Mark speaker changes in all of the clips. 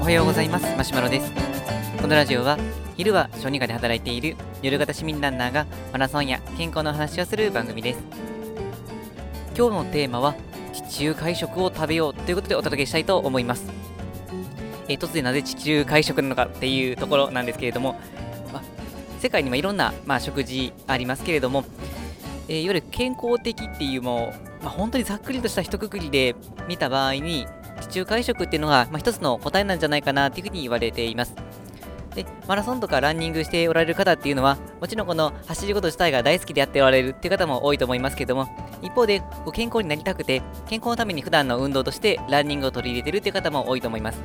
Speaker 1: おはようございます。マシュマロです。このラジオは昼は小児科で働いている夜型市民ランナーがマラソンや健康の話をする番組です。今日のテーマは地中海食を食べようということでお届けしたいと思います。えー、突然なぜ地中海食なのかっていうところなんですけれども、ま、世界にもいろんな、まあ、食事ありますけれども、えー、いわゆる健康的っていうもう、まあ、本当にざっくりとした一括りで見た場合に地中海食っていうのが、まあ、一つの答えなんじゃないかなっていうふうに言われています。で、マラソンとかランニングしておられる方っていうのは、もちろんこの走ること自体が大好きでやっておられるっていう方も多いと思いますけども、一方でご、健康になりたくて、健康のために普段の運動としてランニングを取り入れてるっていう方も多いと思います。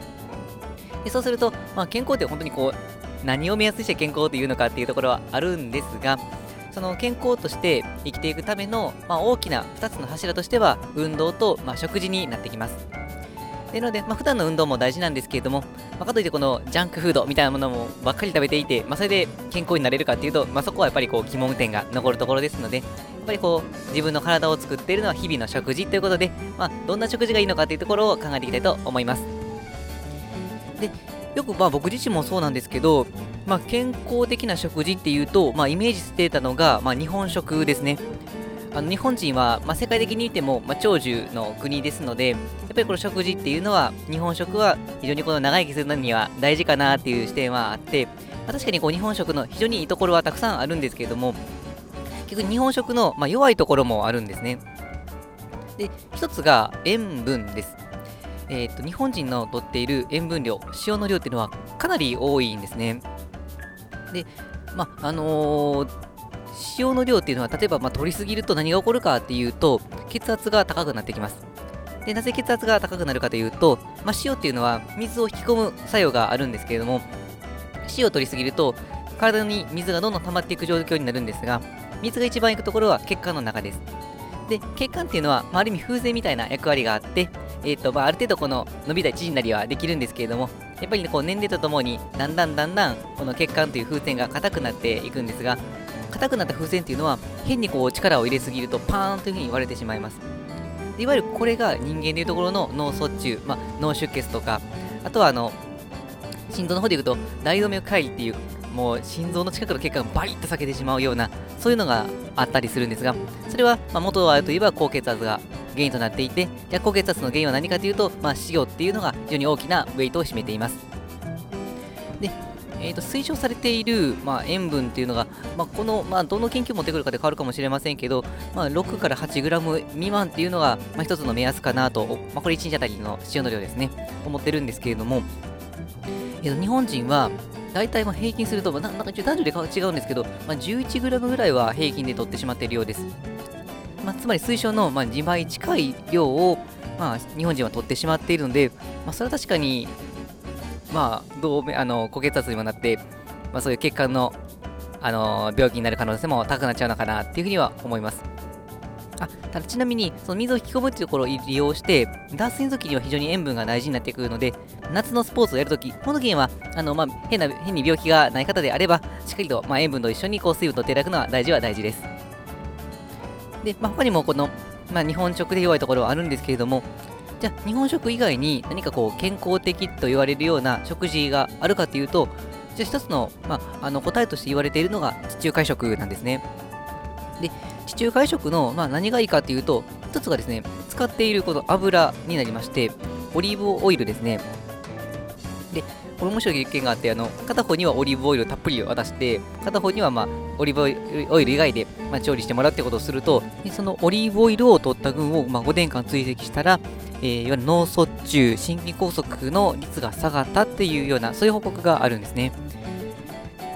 Speaker 1: でそうすると、まあ、健康って本当にこう、何を目安にして健康っていうのかっていうところはあるんですが、その健康として生きていくための、まあ、大きな2つの柱としては、運動と、まあ、食事になってきます。でので、まあ、普段の運動も大事なんですけれども、まあ、かといってこのジャンクフードみたいなものもばっかり食べていて、まあ、それで健康になれるかっていうと、まあ、そこはやっぱりこう疑問点が残るところですので、やっぱりこう自分の体を作っているのは日々の食事ということで、まあ、どんな食事がいいのかというところを考えていきたいと思います。でよくまあ僕自身もそうなんですけど、まあ、健康的な食事っていうと、まあ、イメージしてたのが、まあ、日本食ですね。あの日本人は、まあ、世界的に見ても、まあ、長寿の国ですので、やっぱりこの食事っていうのは、日本食は非常にこの長生きするのには大事かなっていう視点はあって、まあ、確かにこう日本食の非常にいいところはたくさんあるんですけれども、結局日本食の、まあ、弱いところもあるんですね。で、一つが塩分です。えっ、ー、と、日本人のとっている塩分量、塩の量っていうのはかなり多いんですね。で、まあ、あのー塩の量っていうのは、例えばまあ取りすぎると何が起こるかっていうと、血圧が高くなってきます。で、なぜ血圧が高くなるかというと、まあ、塩っていうのは水を引き込む作用があるんですけれども、塩を取りすぎると、体に水がどんどん溜まっていく状況になるんですが、水が一番行くところは血管の中です。で、血管っていうのは、まあ、ある意味風船みたいな役割があって、えーとまあ、ある程度この伸びた縮んだりはできるんですけれども、やっぱり、ね、こう年齢とともにだんだんだんだんこの血管という風船が硬くなっていくんですが、硬くなった風船っていうのは変にこう力を入れすぎるとパーンというふうに割れてしまいます。いわゆるこれが人間でいうところの脳卒中、まあ、脳出血とかあとはあの心臓の方でいうと大動脈解離っていうもう心臓の近くの血管がバリッと裂けてしまうようなそういうのがあったりするんですがそれは、まあ、元はあるといえば高血圧が原因となっていてじゃあ高血圧の原因は何かというと、まあ、塩っていうのが非常に大きなウェイトを占めています。でえーと、推奨されている、まあ、塩分っていうのが、まあ、この、まあ、どの研究を持ってくるかで変わるかもしれませんけど、まあ、6から 8g 未満っていうのが、まあ、一つの目安かなと、まあ、これ1日あたりの塩の量ですね、思ってるんですけれども、えーと、日本人は大体ま平均すると、まあ、なんか男女で違うんですけど、まあ、11g ぐらいは平均で取ってしまっているようです。まあ、つまり推奨の、まあ、2倍近い量を、まあ、日本人は取ってしまっているので、まあ、それは確かにまあ、どうあの高血圧にもなって、まあ、そういう血管の、あの病気になる可能性も高くなっちゃうのかなっていうふうには思います。あただちなみに、その水を引き込むっていうところを利用して、脱水の時には非常に塩分が大事になってくるので、夏のスポーツをやるとき、この時には、あのまあ、変な変に病気がない方であれば、しっかりと、まあ、塩分と一緒にこう水分とっていただくのは大事は大事です。で、まあ、他にもこの、まあ、日本食で弱いところはあるんですけれども、じゃあ日本食以外に何かこう健康的と言われるような食事があるかというと、じゃあ一つの,、まあ、あの答えとして言われているのが地中海食なんですね。で、地中海食の、まあ、何がいいかというと、一つがですね、使っているこの油になりまして、オリーブオイルですね。で、これ面白い実験があって、あの片方にはオリーブオイルをたっぷり渡して、片方には、まあ、オリーブオイル以外で、まあ、調理してもらうってことをすると、そのオリーブオイルを取った群を、まあ、5年間追跡したら、えー、いわゆる脳卒中、心筋梗塞の率が下がったっていうような、そういう報告があるんですね。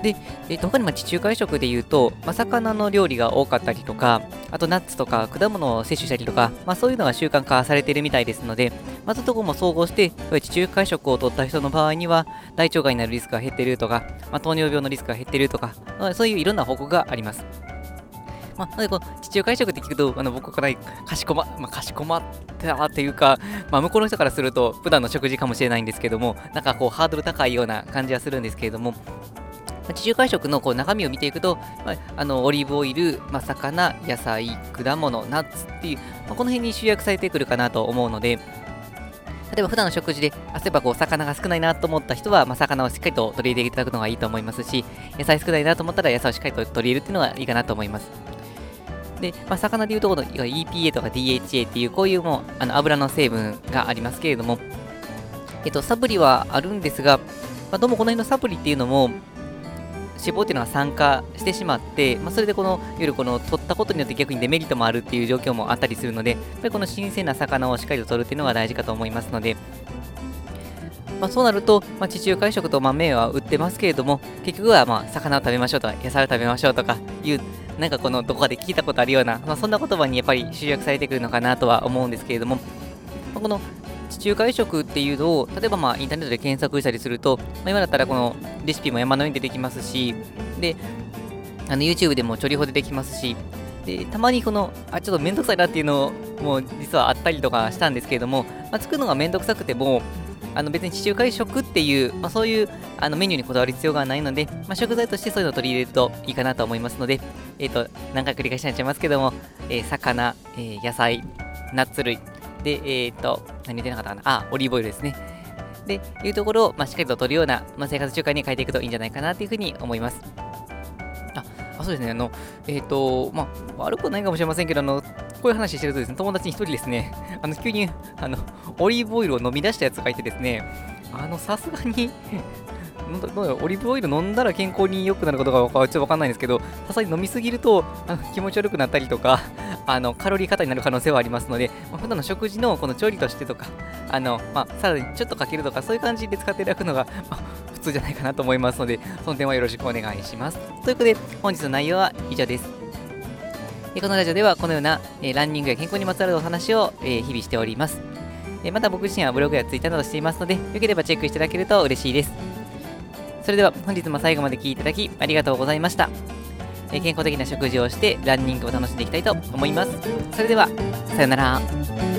Speaker 1: で、えー、他にも地中海食で言うと、まあ、魚の料理が多かったりとか、あとナッツとか果物を摂取したりとか、まあ、そういうのが習慣化されているみたいですので、まずとこも総合して、地中海食を取った人の場合には、大腸がんになるリスクが減ってるとか、まあ、糖尿病のリスクが減ってるとか、そういういろんな報告があります。まあ、なのでこう、地中海食って聞くと、あの僕からかしこま、まあ、かしこまったっていうか、まあ、向こうの人からすると、普段の食事かもしれないんですけども、なんかこう、ハードル高いような感じはするんですけれども、地中海食のこう中身を見ていくと、まあ、あのオリーブオイル、まあ、魚、野菜、果物、ナッツっていう、まあ、この辺に集約されてくるかなと思うので、例えば普段の食事で、あそういえばこう魚が少ないなと思った人は、まあ、魚をしっかりと取り入れていただくのがいいと思いますし、野菜少ないなと思ったら野菜をしっかりと取り入れるっていうのがいいかなと思います。で、まあ、魚でいうところの EPA とか DHA っていうこういうもうあの油の成分がありますけれども、えっと、サプリはあるんですが、まあ、どうもこの辺のサプリっていうのも、脂肪っていうのが酸化してしまって、まあ、それでこの、いわゆるこの取ったことによって逆にデメリットもあるっていう状況もあったりするので、やっぱりこの新鮮な魚をしっかりと取るっていうのが大事かと思いますので、まあ、そうなると、まあ、地中海食と豆は売ってますけれども、結局はまあ魚を食べましょうとか、野菜を食べましょうとかいう、なんかこのどこかで聞いたことあるような、まあ、そんな言葉にやっぱり集約されてくるのかなとは思うんですけれども、まあ、この地中海食っていうのを、例えばまあインターネットで検索したりすると、まあ、今だったらこのレシピも山のように出てきますし、で、あの YouTube でも調理法でできますし、で、たまにこの、あ、ちょっとめんどくさいなっていうのも実はあったりとかしたんですけれども、まあ、作るのがめんどくさくても、あの別に地中海食っていう、まあ、そういうあのメニューにこだわる必要がないので、まあ、食材としてそういうのを取り入れるといいかなと思いますので、えっ、ー、と、何回繰り返しになっちゃいますけども、えー、魚、えー、野菜、ナッツ類、で、えっ、ー、と、何言ってなかったかな？あ、オリーブオイルですね。で、いうところを、まあ、しっかりと取るような、まあ、生活習慣に変えていくといいんじゃないかなというふうに思います。あ、あそうですね、あの、えっ、ー、と、まあ、悪くないかもしれませんけど、あの、こういう話してるとですね、友達に一人ですね、あの、急に、あの、オリーブオイルを飲み出したやつがいてですね、あの、さすがにオリーブオイル飲んだら健康に良くなることがちょっとわかんないんですけど、さすがに飲みすぎるとあの気持ち悪くなったりとか、あのカロリー過多になる可能性はありますので、まあ、普段の食事のこの調理としてとか、あのまあ、さらにちょっとかけるとか、そういう感じで使っていただくのが、まあ、普通じゃないかなと思いますので、その点はよろしくお願いします。ということで、本日の内容は以上です。このラジオではこのような、え、ランニングや健康にまつわるお話を、え、日々しております。え、また僕自身はブログやツイッターなどしていますので、よければチェックしていただけると嬉しいです。それでは本日も最後まで聴いていただきありがとうございました。え健康的な食事をしてランニングを楽しんでいきたいと思います。それでは、さようなら。